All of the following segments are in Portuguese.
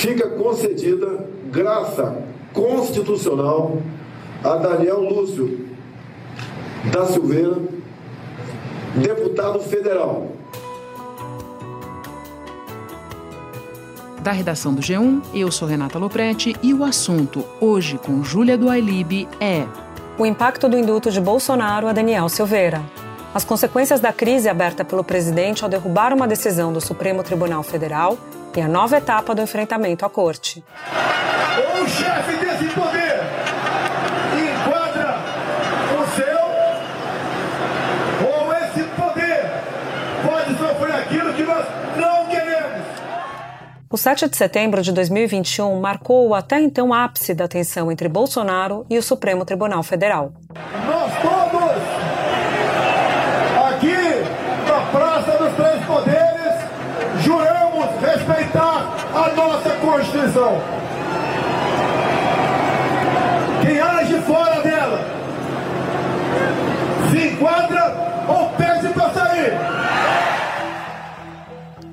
fica concedida graça constitucional a Daniel Lúcio da Silveira, deputado federal. Da redação do G1, eu sou Renata Loprete e o assunto hoje com Júlia do Ailib é o impacto do indulto de Bolsonaro a Daniel Silveira. As consequências da crise aberta pelo presidente ao derrubar uma decisão do Supremo Tribunal Federal e a nova etapa do enfrentamento à corte. O chefe desse poder enquadra o seu ou esse poder pode sofrer aquilo que nós não queremos. O 7 de setembro de 2021 marcou o até então ápice da tensão entre Bolsonaro e o Supremo Tribunal Federal. Quem age fora dela se enquadra ou pede para sair.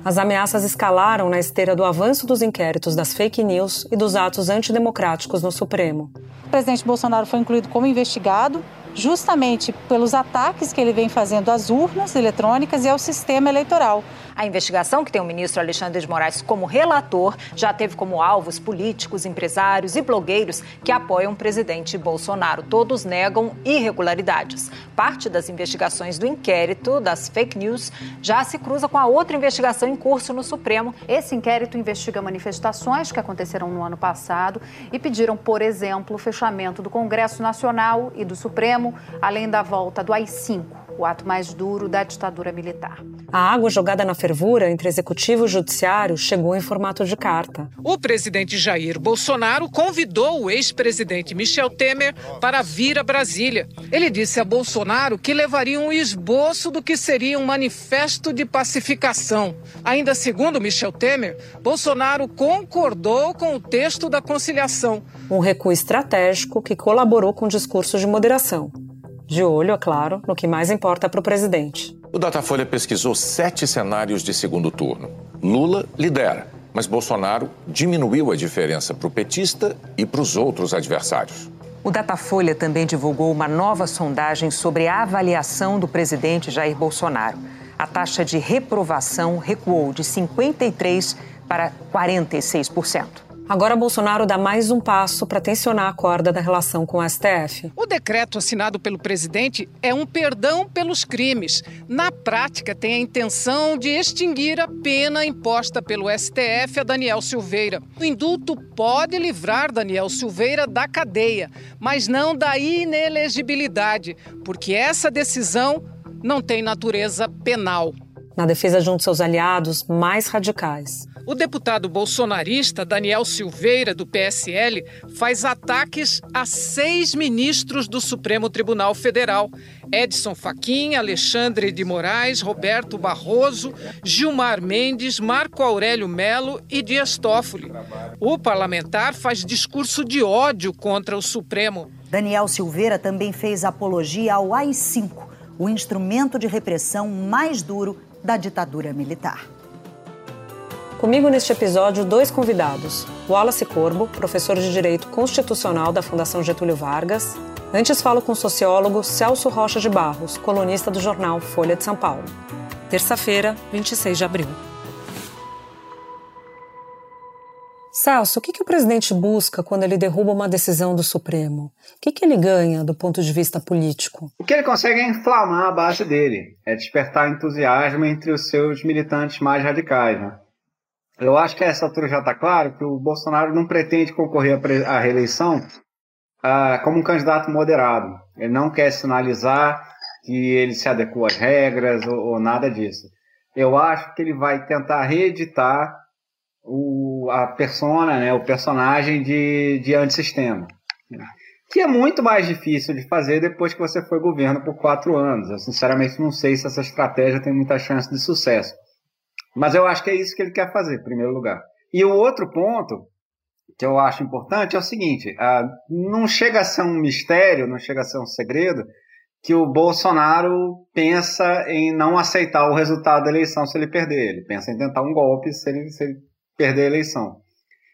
As ameaças escalaram na esteira do avanço dos inquéritos das fake news e dos atos antidemocráticos no Supremo. O presidente Bolsonaro foi incluído como investigado justamente pelos ataques que ele vem fazendo às urnas eletrônicas e ao sistema eleitoral. A investigação, que tem o ministro Alexandre de Moraes como relator, já teve como alvos políticos, empresários e blogueiros que apoiam o presidente Bolsonaro. Todos negam irregularidades. Parte das investigações do inquérito das fake news já se cruza com a outra investigação em curso no Supremo. Esse inquérito investiga manifestações que aconteceram no ano passado e pediram, por exemplo, o fechamento do Congresso Nacional e do Supremo, além da volta do AI-5 o ato mais duro da ditadura militar. A água jogada na fervura entre executivo e judiciário chegou em formato de carta. O presidente Jair Bolsonaro convidou o ex-presidente Michel Temer para vir a Brasília. Ele disse a Bolsonaro que levaria um esboço do que seria um manifesto de pacificação. Ainda segundo Michel Temer, Bolsonaro concordou com o texto da conciliação. Um recuo estratégico que colaborou com o discurso de moderação. De olho, é claro, no que mais importa para o presidente. O Datafolha pesquisou sete cenários de segundo turno. Lula lidera, mas Bolsonaro diminuiu a diferença para o petista e para os outros adversários. O Datafolha também divulgou uma nova sondagem sobre a avaliação do presidente Jair Bolsonaro. A taxa de reprovação recuou de 53% para 46%. Agora Bolsonaro dá mais um passo para tensionar a corda da relação com o STF. O decreto assinado pelo presidente é um perdão pelos crimes. Na prática, tem a intenção de extinguir a pena imposta pelo STF a Daniel Silveira. O indulto pode livrar Daniel Silveira da cadeia, mas não da inelegibilidade, porque essa decisão não tem natureza penal. Na defesa junto seus aliados mais radicais. O deputado bolsonarista Daniel Silveira, do PSL, faz ataques a seis ministros do Supremo Tribunal Federal: Edson Fachin, Alexandre de Moraes, Roberto Barroso, Gilmar Mendes, Marco Aurélio Melo e Dias Toffoli. O parlamentar faz discurso de ódio contra o Supremo. Daniel Silveira também fez apologia ao AI-5, o instrumento de repressão mais duro da ditadura militar. Comigo neste episódio, dois convidados: Wallace Corbo, professor de Direito Constitucional da Fundação Getúlio Vargas. Antes falo com o sociólogo Celso Rocha de Barros, colunista do jornal Folha de São Paulo. Terça-feira, 26 de abril. Celso, o que, que o presidente busca quando ele derruba uma decisão do Supremo? O que, que ele ganha do ponto de vista político? O que ele consegue é inflamar a base dele, é despertar entusiasmo entre os seus militantes mais radicais. Né? Eu acho que a essa altura já está claro que o Bolsonaro não pretende concorrer à reeleição ah, como um candidato moderado. Ele não quer sinalizar que ele se adequou às regras ou, ou nada disso. Eu acho que ele vai tentar reeditar o, a persona, né, o personagem de, de antissistema. Que é muito mais difícil de fazer depois que você foi governo por quatro anos. Eu sinceramente não sei se essa estratégia tem muita chance de sucesso. Mas eu acho que é isso que ele quer fazer, em primeiro lugar. E o outro ponto que eu acho importante é o seguinte: uh, não chega a ser um mistério, não chega a ser um segredo que o Bolsonaro pensa em não aceitar o resultado da eleição se ele perder. Ele pensa em tentar um golpe se ele, se ele perder a eleição.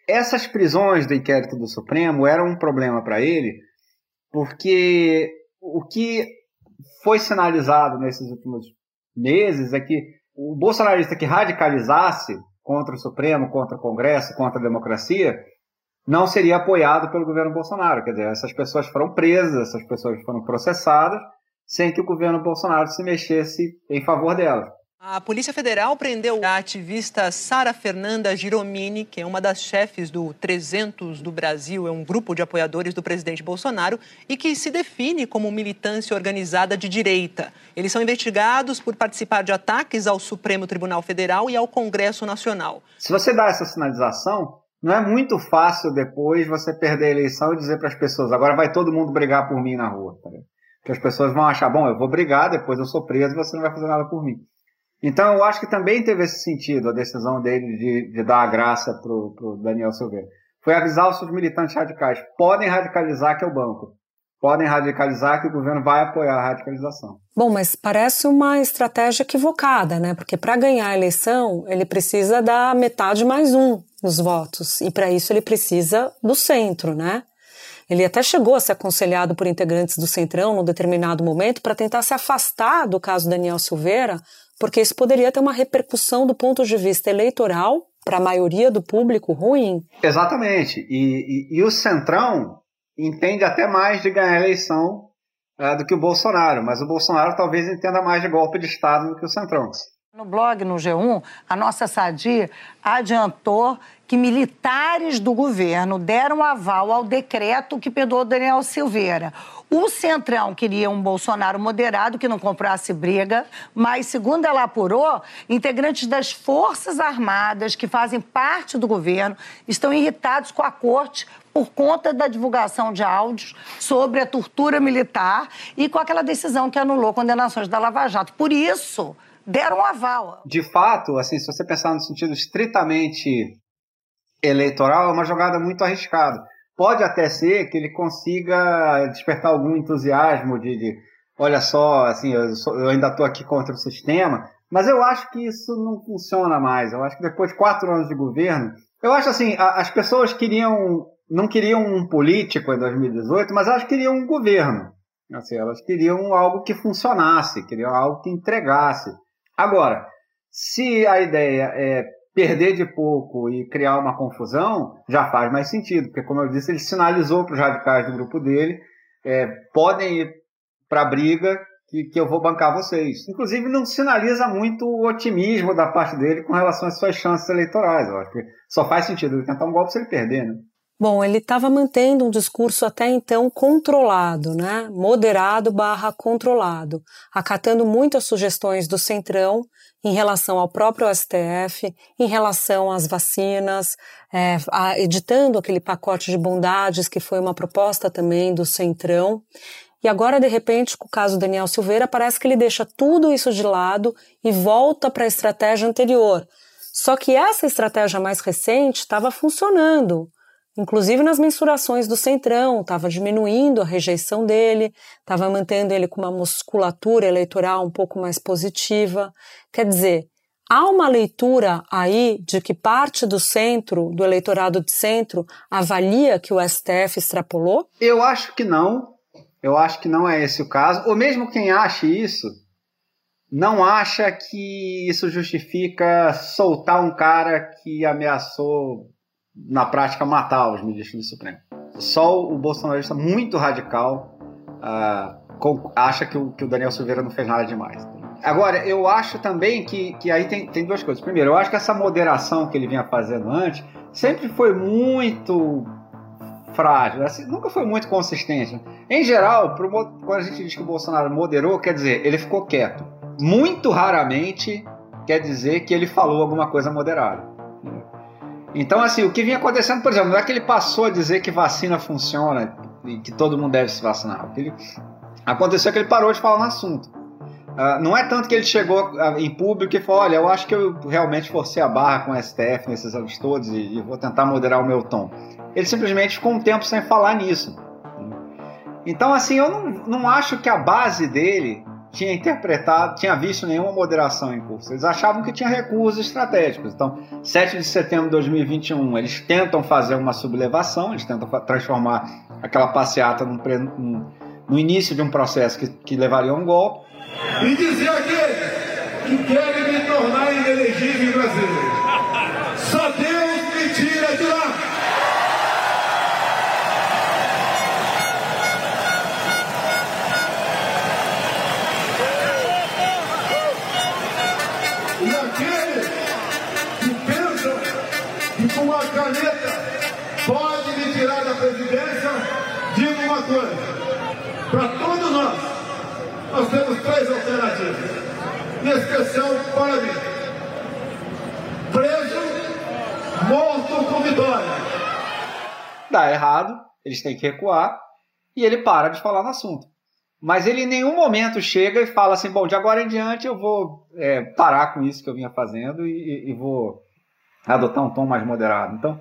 essas prisões do inquérito do Supremo eram um problema para ele, porque o que foi sinalizado nesses últimos meses é que o bolsonarista que radicalizasse contra o Supremo, contra o Congresso, contra a democracia, não seria apoiado pelo governo Bolsonaro. Quer dizer, essas pessoas foram presas, essas pessoas foram processadas, sem que o governo Bolsonaro se mexesse em favor delas. A Polícia Federal prendeu a ativista Sara Fernanda Giromini, que é uma das chefes do 300 do Brasil, é um grupo de apoiadores do presidente Bolsonaro e que se define como militância organizada de direita. Eles são investigados por participar de ataques ao Supremo Tribunal Federal e ao Congresso Nacional. Se você dá essa sinalização, não é muito fácil depois você perder a eleição e dizer para as pessoas: agora vai todo mundo brigar por mim na rua. Tá Porque as pessoas vão achar: bom, eu vou brigar, depois eu sou preso e você não vai fazer nada por mim. Então, eu acho que também teve esse sentido a decisão dele de, de dar a graça para o Daniel Silveira. Foi avisar os seus militantes radicais: podem radicalizar que é o banco. Podem radicalizar que o governo vai apoiar a radicalização. Bom, mas parece uma estratégia equivocada, né? Porque para ganhar a eleição, ele precisa dar metade mais um nos votos. E para isso ele precisa do centro, né? Ele até chegou a ser aconselhado por integrantes do Centrão num determinado momento para tentar se afastar do caso Daniel Silveira, porque isso poderia ter uma repercussão do ponto de vista eleitoral para a maioria do público ruim. Exatamente. E, e, e, o Centrão entende até mais de ganhar a eleição é, do que o Bolsonaro, mas o Bolsonaro talvez entenda mais de golpe de Estado do que o Centrão. No blog, no G1, a nossa Sadi adiantou que militares do governo deram aval ao decreto que perdoou Daniel Silveira. O Centrão queria um Bolsonaro moderado que não comprasse briga, mas, segundo ela apurou, integrantes das Forças Armadas que fazem parte do governo estão irritados com a corte por conta da divulgação de áudios sobre a tortura militar e com aquela decisão que anulou condenações da Lava Jato. Por isso, deram um aval. De fato, assim, se você pensar no sentido estritamente eleitoral, é uma jogada muito arriscada. Pode até ser que ele consiga despertar algum entusiasmo de, de olha só, assim, eu, sou, eu ainda estou aqui contra o sistema, mas eu acho que isso não funciona mais. Eu acho que depois de quatro anos de governo, eu acho assim, a, as pessoas queriam, não queriam um político em 2018, mas elas queriam um governo. Assim, elas queriam algo que funcionasse, queriam algo que entregasse. Agora, se a ideia é perder de pouco e criar uma confusão, já faz mais sentido, porque, como eu disse, ele sinalizou para os radicais do grupo dele: é, podem ir para a briga que, que eu vou bancar vocês. Inclusive, não sinaliza muito o otimismo da parte dele com relação às suas chances eleitorais. Eu acho que só faz sentido ele tentar um golpe se ele perder, né? Bom, ele estava mantendo um discurso até então controlado, né? Moderado barra controlado, acatando muitas sugestões do Centrão em relação ao próprio STF, em relação às vacinas, é, a, editando aquele pacote de bondades que foi uma proposta também do Centrão. E agora, de repente, com o caso Daniel Silveira, parece que ele deixa tudo isso de lado e volta para a estratégia anterior. Só que essa estratégia mais recente estava funcionando. Inclusive nas mensurações do Centrão, estava diminuindo a rejeição dele, estava mantendo ele com uma musculatura eleitoral um pouco mais positiva. Quer dizer, há uma leitura aí de que parte do centro, do eleitorado de centro, avalia que o STF extrapolou? Eu acho que não. Eu acho que não é esse o caso. Ou mesmo quem acha isso, não acha que isso justifica soltar um cara que ameaçou na prática, matar os ministros do Supremo. Só o bolsonarista muito radical uh, acha que o, que o, Daniel Silveira não fez nada demais. Agora, eu acho também que, que aí tem, tem duas coisas. Primeiro, eu acho que essa moderação que ele vinha fazendo antes sempre foi muito frágil, assim, nunca foi muito consistente. Em geral, pro, quando a gente diz que o Bolsonaro moderou, quer dizer, ele ficou quieto. Muito raramente quer dizer que ele falou alguma coisa moderada. Então, assim, o que vinha acontecendo, por exemplo, não é que ele passou a dizer que vacina funciona e que todo mundo deve se vacinar. Ele... Aconteceu que ele parou de falar no assunto. Uh, não é tanto que ele chegou uh, em público e falou: olha, eu acho que eu realmente forcei a barra com o STF nesses anos todos e, e, vou tentar moderar o meu tom. Ele simplesmente ficou um tempo sem falar nisso. Então, assim, eu não, não acho que a base dele tinha interpretado, tinha visto nenhuma moderação em curso. Eles achavam que tinha recursos estratégicos. Então, 7 de setembro de 2021, eles tentam fazer uma sublevação, eles tentam transformar aquela passeata num, num, no início de um processo que, que levaria a um golpe. E dizer aqueles que querem me tornar inelegível em três alternativas. Em especial para mim. Preso, morto com vitória. Dá errado, eles têm que recuar e ele para de falar no assunto. Mas ele em nenhum momento chega e fala assim: bom, de agora em diante eu vou é, parar com isso que eu vinha fazendo e, e, vou adotar um tom mais moderado. Então,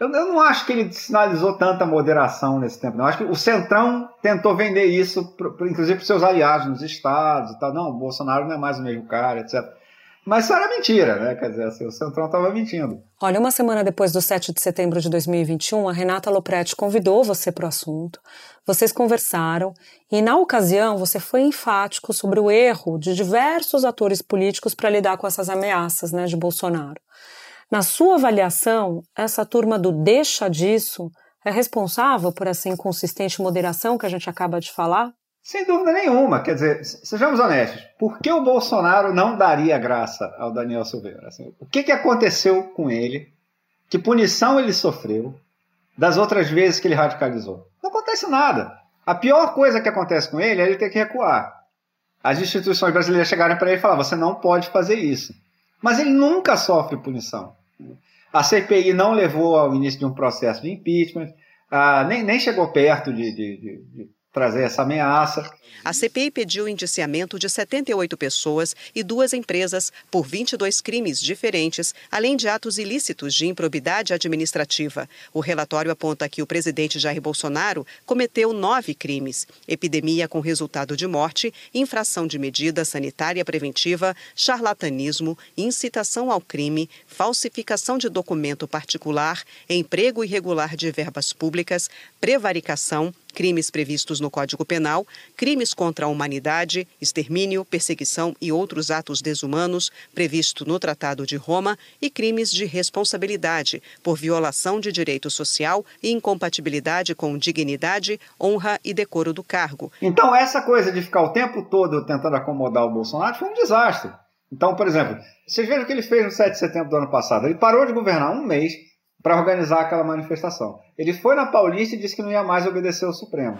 eu, eu, não acho que ele sinalizou tanta moderação nesse tempo. Não. Eu acho que o Centrão tentou vender isso, pro, pro, inclusive para seus aliados nos estados e tal. Não, o Bolsonaro não é mais o mesmo cara, etc. Mas isso era mentira, né? Quer dizer, assim, o Centrão estava mentindo. Olha, uma semana depois do 7 de setembro de 2021, a Renata Lopretti convidou você para o assunto. Vocês conversaram e, na ocasião, você foi enfático sobre o erro de diversos atores políticos para lidar com essas ameaças né, de Bolsonaro. Na sua avaliação, essa turma do deixa disso é responsável por essa inconsistente moderação que a gente acaba de falar? Sem dúvida nenhuma. Quer dizer, sejamos honestos. Por que o Bolsonaro não daria graça ao Daniel Silveira? Assim, o que, que aconteceu com ele? Que punição ele sofreu das outras vezes que ele radicalizou? Não acontece nada. A pior coisa que acontece com ele é ele ter que recuar. As instituições brasileiras chegarem para ele e falar: você não pode fazer isso. Mas ele nunca sofre punição. A CPI não levou ao início de um processo de impeachment, ah, nem, nem chegou perto de, de, de, de trazer essa ameaça. A CPI pediu o indiciamento de 78 pessoas e duas empresas por 22 crimes diferentes, além de atos ilícitos de improbidade administrativa. O relatório aponta que o presidente Jair Bolsonaro cometeu nove crimes: epidemia com resultado de morte, infração de medida sanitária preventiva, charlatanismo, incitação ao crime, falsificação de documento particular, emprego irregular de verbas públicas, prevaricação, crimes previstos no Código Penal, crimes contra a humanidade, extermínio, perseguição e outros atos desumanos previsto no Tratado de Roma e crimes de responsabilidade por violação de direito social e incompatibilidade com dignidade, honra e decoro do cargo. Então, essa coisa de ficar o tempo todo tentando acomodar o Bolsonaro foi um desastre. Então, por exemplo, vocês vejam o que ele fez no 7 de setembro do ano passado. Ele parou de governar um mês para organizar aquela manifestação. Ele foi na Paulista e disse que não ia mais obedecer ao Supremo.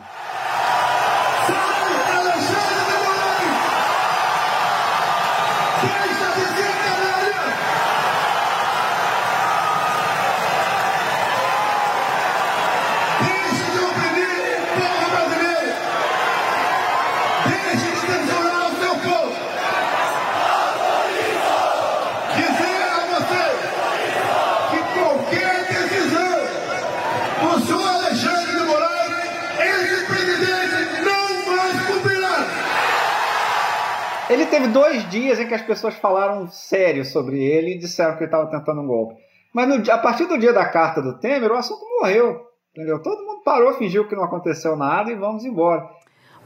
Dois dias em que as pessoas falaram sério sobre ele e disseram que ele estava tentando um golpe. Mas no, a partir do dia da carta do Temer, o assunto morreu. Entendeu? Todo mundo parou, fingiu que não aconteceu nada e vamos embora.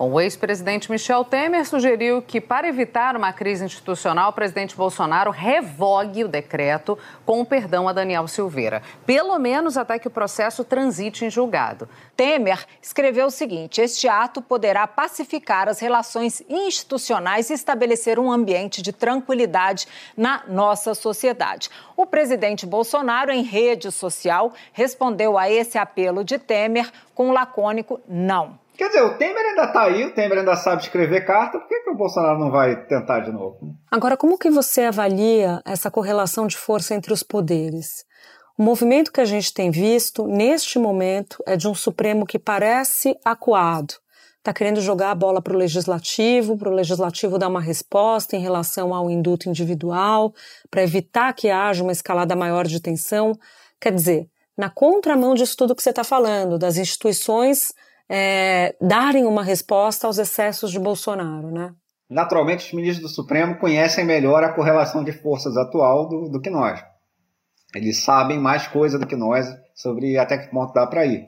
O ex-presidente Michel Temer sugeriu que, para evitar uma crise institucional, o presidente Bolsonaro revogue o decreto com o perdão a Daniel Silveira, pelo menos até que o processo transite em julgado. Temer escreveu o seguinte: este ato poderá pacificar as relações institucionais e estabelecer um ambiente de tranquilidade na nossa sociedade. O presidente Bolsonaro, em rede social, respondeu a esse apelo de Temer com um lacônico não. Quer dizer, o Temer ainda está aí, o Temer ainda sabe escrever carta, por que, que o Bolsonaro não vai tentar de novo? Agora, como que você avalia essa correlação de força entre os poderes? O movimento que a gente tem visto neste momento é de um Supremo que parece acuado. Está querendo jogar a bola para o legislativo, para o legislativo dar uma resposta em relação ao induto individual, para evitar que haja uma escalada maior de tensão. Quer dizer, na contramão disso tudo que você está falando, das instituições é, darem uma resposta aos excessos de Bolsonaro, né? naturalmente os ministros do Supremo conhecem melhor a correlação de forças atual do, do que nós. Eles sabem mais coisa do que nós sobre até que ponto dá para ir.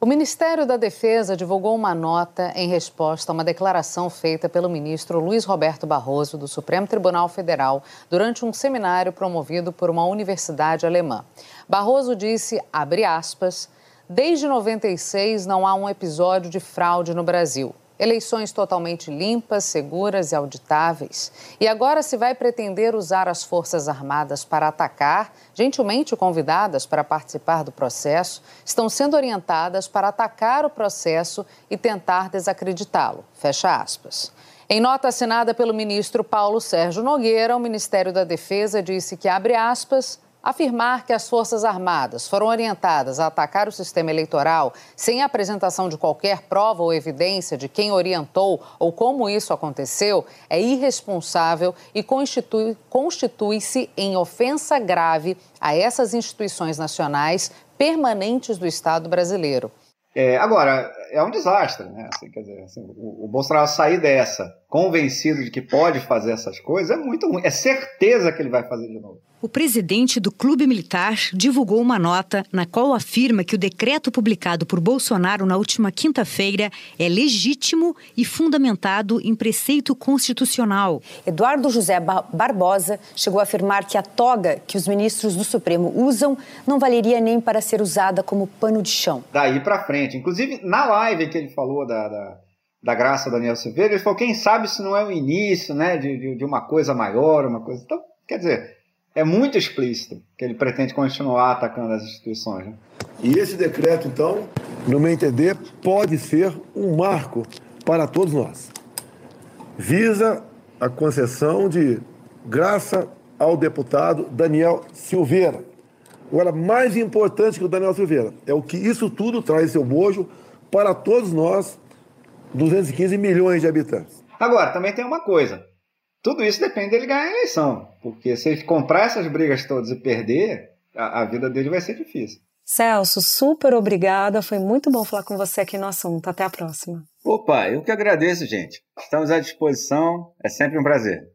O Ministério da Defesa divulgou uma nota em resposta a uma declaração feita pelo ministro Luiz Roberto Barroso, do Supremo Tribunal Federal, durante um seminário promovido por uma universidade alemã. Barroso disse, abre aspas, desde 96 não há um episódio de fraude no Brasil eleições totalmente limpas, seguras e auditáveis. E agora se vai pretender usar as Forças Armadas para atacar, gentilmente convidadas para participar do processo, estão sendo orientadas para atacar o processo e tentar desacreditá-lo. Fecha aspas. Em nota assinada pelo ministro Paulo Sérgio Nogueira, o Ministério da Defesa disse que, abre aspas, Afirmar que as Forças Armadas foram orientadas a atacar o sistema eleitoral sem apresentação de qualquer prova ou evidência de quem orientou ou como isso aconteceu é irresponsável e constitui-se constitui em ofensa grave a essas instituições nacionais permanentes do Estado brasileiro. É, agora, é um desastre, né? Assim, quer dizer, assim, o, o, Bolsonaro sair dessa, convencido de que pode fazer essas coisas, é muito ruim. É certeza que ele vai fazer de novo. O presidente do Clube Militar divulgou uma nota na qual afirma que o decreto publicado por Bolsonaro na última quinta-feira é legítimo e fundamentado em preceito constitucional. Eduardo José Barbosa chegou a afirmar que a toga que os ministros do Supremo usam não valeria nem para ser usada como pano de chão. Daí para frente, inclusive na live que ele falou da, da, da graça Daniel Silveira, ele falou, quem sabe se não é o início né, de, de, de uma coisa maior, uma coisa... Então, quer dizer, é muito explícito que ele pretende continuar atacando as instituições. Né? E esse decreto, então, no meu entender, pode ser um marco para todos nós. Visa a concessão de graça ao deputado Daniel Silveira. Agora, mais importante que o Daniel Silveira é o que isso tudo traz seu bojo para todos nós, 215 milhões de habitantes. Agora, também tem uma coisa. Tudo isso depende dele ganhar a eleição. Porque se ele comprar essas brigas todas e perder, a, a vida dele vai ser difícil. Celso, super obrigada. Foi muito bom falar com você aqui no assunto. Até a próxima. Opa, eu que agradeço, gente. Estamos à disposição. É sempre um prazer.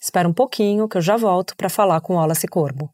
Espera um pouquinho que eu já volto para falar com Wallace Corbo.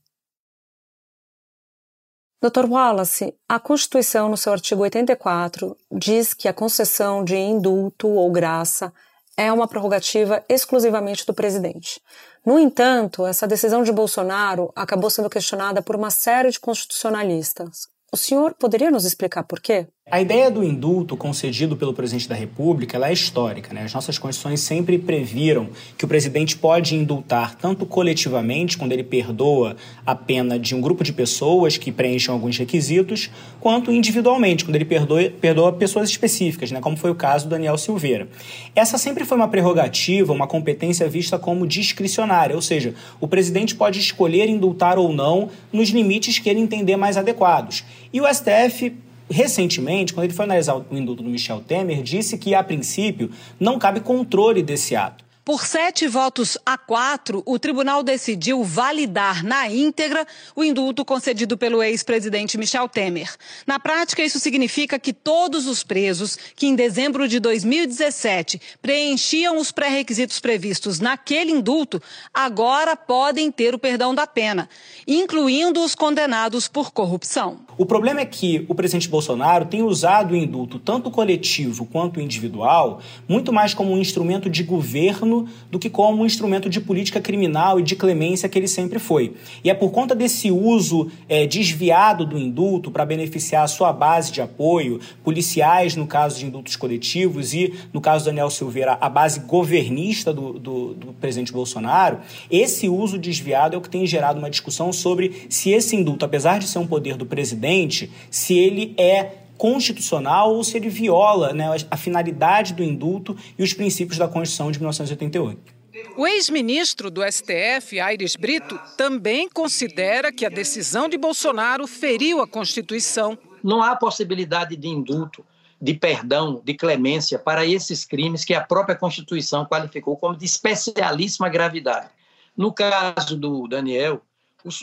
Dr. Wallace, a Constituição, no seu artigo 84, diz que a concessão de indulto ou graça é uma prerrogativa exclusivamente do presidente. No entanto, essa decisão de Bolsonaro acabou sendo questionada por uma série de constitucionalistas. O senhor poderia nos explicar por quê? A ideia do indulto concedido pelo presidente da República é histórica. Né? As nossas constituições sempre previram que o presidente pode indultar tanto coletivamente, quando ele perdoa a pena de um grupo de pessoas que preencham alguns requisitos, quanto individualmente, quando ele perdoa, perdoa pessoas específicas, né? como foi o caso do Daniel Silveira. Essa sempre foi uma prerrogativa, uma competência vista como discricionária, ou seja, o presidente pode escolher indultar ou não nos limites que ele entender mais adequados. E o STF recentemente, quando ele foi analisar o indulto do Michel Temer, disse que, a princípio, não cabe controle desse ato. Por sete votos a quatro, o tribunal decidiu validar na íntegra o indulto concedido pelo ex-presidente Michel Temer. Na prática, isso significa que todos os presos que em dezembro de 2017 preenchiam os pré-requisitos previstos naquele indulto agora podem ter o perdão da pena, incluindo os condenados por corrupção. O problema é que o presidente Bolsonaro tem usado o indulto, tanto coletivo quanto individual, muito mais como um instrumento de governo do que como um instrumento de política criminal e de clemência que ele sempre foi. E é por conta desse uso é, desviado do indulto para beneficiar a sua base de apoio, policiais no caso de indultos coletivos e, no caso do Daniel Silveira, a base governista do, do, do presidente Bolsonaro, esse uso desviado é o que tem gerado uma discussão sobre se esse indulto, apesar de ser um poder do presidente, se ele é constitucional ou se ele viola né, a finalidade do indulto e os princípios da Constituição de 1988. O ex-ministro do STF, Aires Brito, também considera que a decisão de Bolsonaro feriu a Constituição. Não há possibilidade de indulto, de perdão, de clemência para esses crimes que a própria Constituição qualificou como de especialíssima gravidade. No caso do Daniel,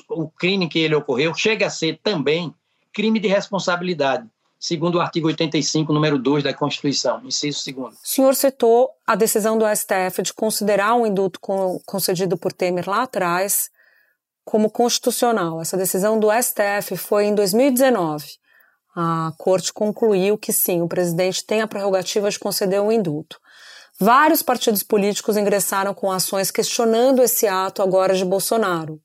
o crime que ele ocorreu chega a ser também crime de responsabilidade segundo o artigo 85, número 2 da Constituição, inciso 2. O senhor citou a decisão do STF de considerar um indulto concedido por Temer lá atrás como constitucional. Essa decisão do STF foi em 2019. A corte concluiu que sim, o presidente tem a prerrogativa de conceder um indulto. Vários partidos políticos ingressaram com ações questionando esse ato agora de Bolsonaro.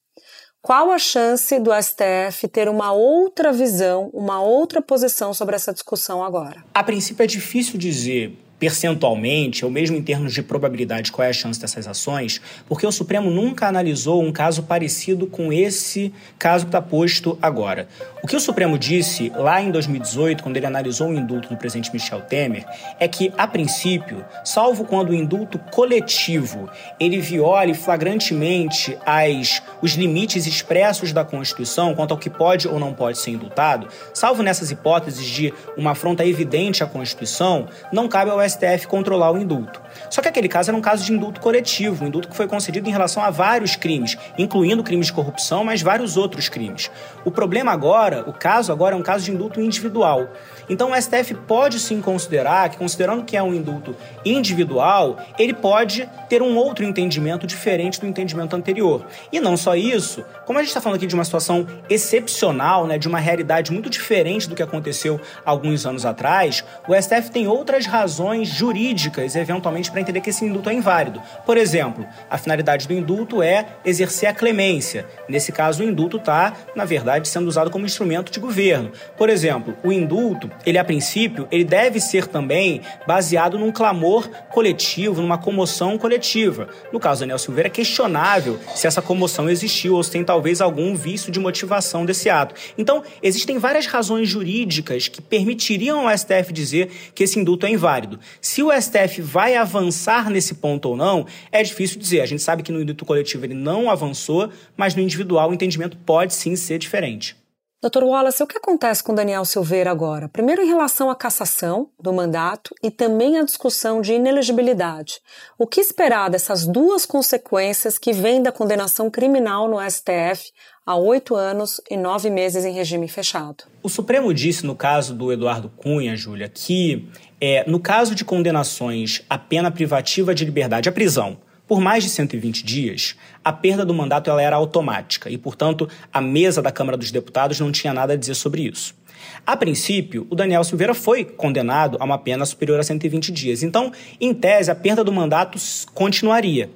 Qual a chance do STF ter uma outra visão, uma outra posição sobre essa discussão agora? A princípio é difícil dizer percentualmente, ou mesmo em termos de probabilidade, qual é a chance dessas ações, porque o Supremo nunca analisou um caso parecido com esse caso que está posto agora. O que o Supremo disse lá em 2018, quando ele analisou o indulto do presidente Michel Temer, é que, a princípio, salvo quando o indulto coletivo ele viole flagrantemente as, os limites expressos da Constituição quanto ao que pode ou não pode ser indultado, salvo nessas hipóteses de uma afronta evidente à Constituição, não cabe ao STF controlar o indulto. Só que aquele caso era um caso de indulto coletivo, um indulto que foi concedido em relação a vários crimes, incluindo crimes de corrupção, mas vários outros crimes. O problema agora, o caso agora é um caso de indulto individual. Então o STF pode sim considerar que, considerando que é um indulto individual, ele pode ter um outro entendimento diferente do entendimento anterior. E não só isso, como a gente está falando aqui de uma situação excepcional, né, de uma realidade muito diferente do que aconteceu alguns anos atrás, o STF tem outras razões jurídicas, eventualmente, para entender que esse indulto é inválido. Por exemplo, a finalidade do indulto é exercer a clemência. Nesse caso, o indulto está, na verdade, sendo usado como instrumento de governo. Por exemplo, o indulto ele a princípio, ele deve ser também baseado num clamor coletivo, numa comoção coletiva. No caso do Daniel Silveira, é questionável se essa comoção existiu ou se tem talvez algum vício de motivação desse ato. Então, existem várias razões jurídicas que permitiriam ao STF dizer que esse indulto é inválido. Se o STF vai avançar nesse ponto ou não, é difícil dizer. A gente sabe que no indulto coletivo ele não avançou, mas no individual o entendimento pode sim ser diferente. Doutor Wallace, o que acontece com Daniel Silveira agora? Primeiro, em relação à cassação do mandato e também a discussão de inelegibilidade. O que esperar dessas duas consequências que vêm da condenação criminal no STF há oito anos e nove meses em regime fechado? O Supremo disse no caso do Eduardo Cunha, Júlia, que é, no caso de condenações à pena privativa de liberdade, a prisão, por mais de 120 dias, a perda do mandato ela era automática e, portanto, a mesa da Câmara dos Deputados não tinha nada a dizer sobre isso. A princípio, o Daniel Silveira foi condenado a uma pena superior a 120 dias. Então, em tese, a perda do mandato continuaria.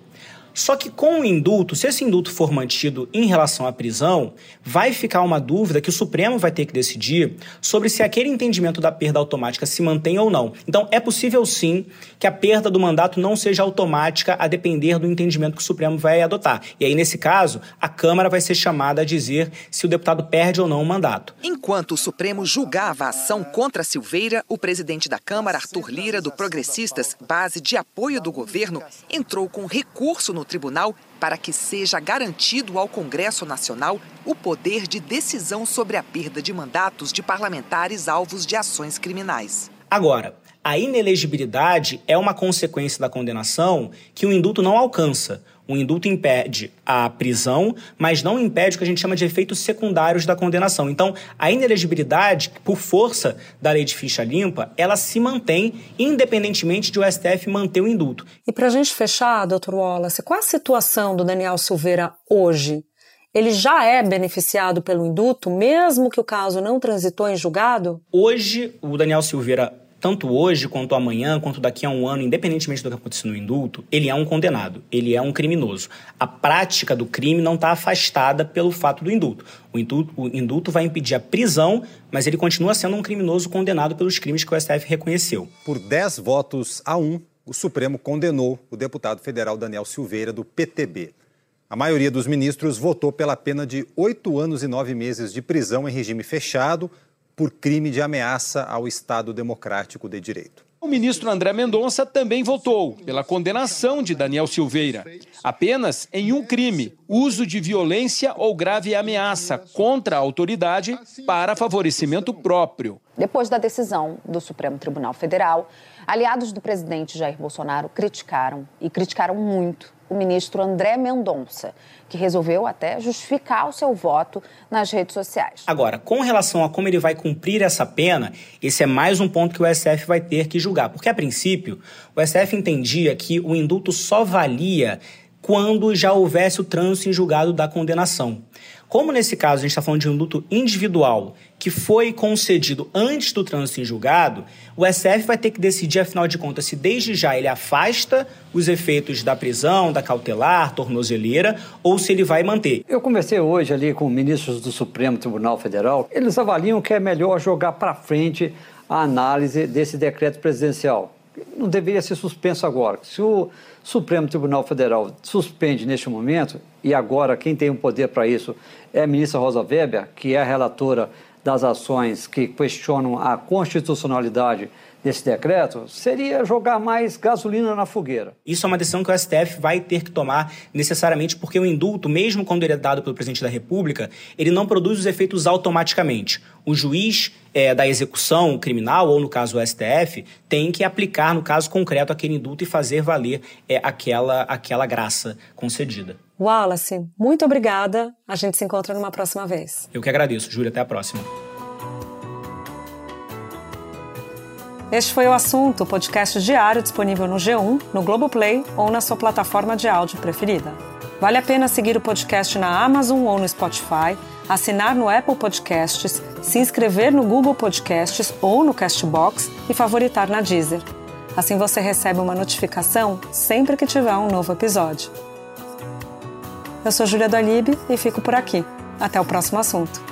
Só que com o indulto, se esse indulto for mantido em relação à prisão, vai ficar uma dúvida que o Supremo vai ter que decidir sobre se aquele entendimento da perda automática se mantém ou não. Então, é possível sim que a perda do mandato não seja automática a depender do entendimento que o Supremo vai adotar. E aí, nesse caso, a Câmara vai ser chamada a dizer se o deputado perde ou não o mandato. Enquanto o Supremo julgava a ação contra Silveira, o presidente da Câmara, Arthur Lira, do Progressistas, base de apoio do governo, entrou com recurso no no tribunal para que seja garantido ao Congresso Nacional o poder de decisão sobre a perda de mandatos de parlamentares alvos de ações criminais. Agora, a inelegibilidade é uma consequência da condenação que o indulto não alcança. O indulto impede a prisão, mas não impede o que a gente chama de efeitos secundários da condenação. Então, a inelegibilidade, por força da lei de ficha limpa, ela se mantém independentemente de o STF manter o indulto. E para a gente fechar, doutor Wallace, qual a situação do Daniel Silveira hoje? ele já é beneficiado pelo indulto, mesmo que o caso não transitou em julgado? Hoje, o Daniel Silveira tanto hoje quanto amanhã, quanto daqui a um ano, independentemente do que acontecer no indulto, ele é um condenado, ele é um criminoso. A prática do crime não está afastada pelo fato do indulto. O, indulto. o indulto vai impedir a prisão, mas ele continua sendo um criminoso condenado pelos crimes que o STF reconheceu. Por 10 votos a 1, o Supremo condenou o deputado federal Daniel Silveira, do PTB. A maioria dos ministros votou pela pena de oito anos e nove meses de prisão em regime fechado, por crime de ameaça ao Estado Democrático de Direito. O ministro André Mendonça também votou pela condenação de Daniel Silveira, apenas em um crime: uso de violência ou grave ameaça contra a autoridade para favorecimento próprio. Depois da decisão do Supremo Tribunal Federal, aliados do presidente Jair Bolsonaro criticaram e criticaram muito o ministro André Mendonça, que resolveu até justificar o seu voto nas redes sociais. Agora, com relação a como ele vai cumprir essa pena, esse é mais um ponto que o STF vai ter que julgar, porque a princípio o STF entendia que o indulto só valia quando já houvesse o trânsito em julgado da condenação. Como nesse caso a gente está falando de um indulto individual que foi concedido antes do trânsito em julgado, o STF vai ter que decidir, afinal de contas, se desde já ele afasta os efeitos da prisão, da cautelar, tornozeleira, ou se ele vai manter. Eu conversei hoje ali com ministros do Supremo Tribunal Federal. Eles avaliam que é melhor jogar para frente a análise desse decreto presidencial. Não deveria ser suspenso agora. Se o Supremo Tribunal Federal suspende neste momento, e agora quem tem o poder para isso é a ministra Rosa Weber, que é a relatora das ações que questionam a constitucionalidade desse decreto seria jogar mais gasolina na fogueira. Isso é uma decisão que o STF vai ter que tomar necessariamente, porque o indulto, mesmo quando ele é dado pelo presidente da República, ele não produz os efeitos automaticamente. O juiz é, da execução criminal, ou no caso o STF, tem que aplicar, no caso concreto, aquele indulto e fazer valer é, aquela, aquela graça concedida. Wallace, muito obrigada. A gente se encontra numa próxima vez. Eu que agradeço, Júlia. Até a próxima. Este foi o assunto, podcast diário disponível no G1, no Globoplay ou na sua plataforma de áudio preferida. Vale a pena seguir o podcast na Amazon ou no Spotify, assinar no Apple Podcasts, se inscrever no Google Podcasts ou no Castbox e favoritar na Deezer. Assim você recebe uma notificação sempre que tiver um novo episódio. Eu sou Júlia do Alibe e fico por aqui. Até o próximo assunto.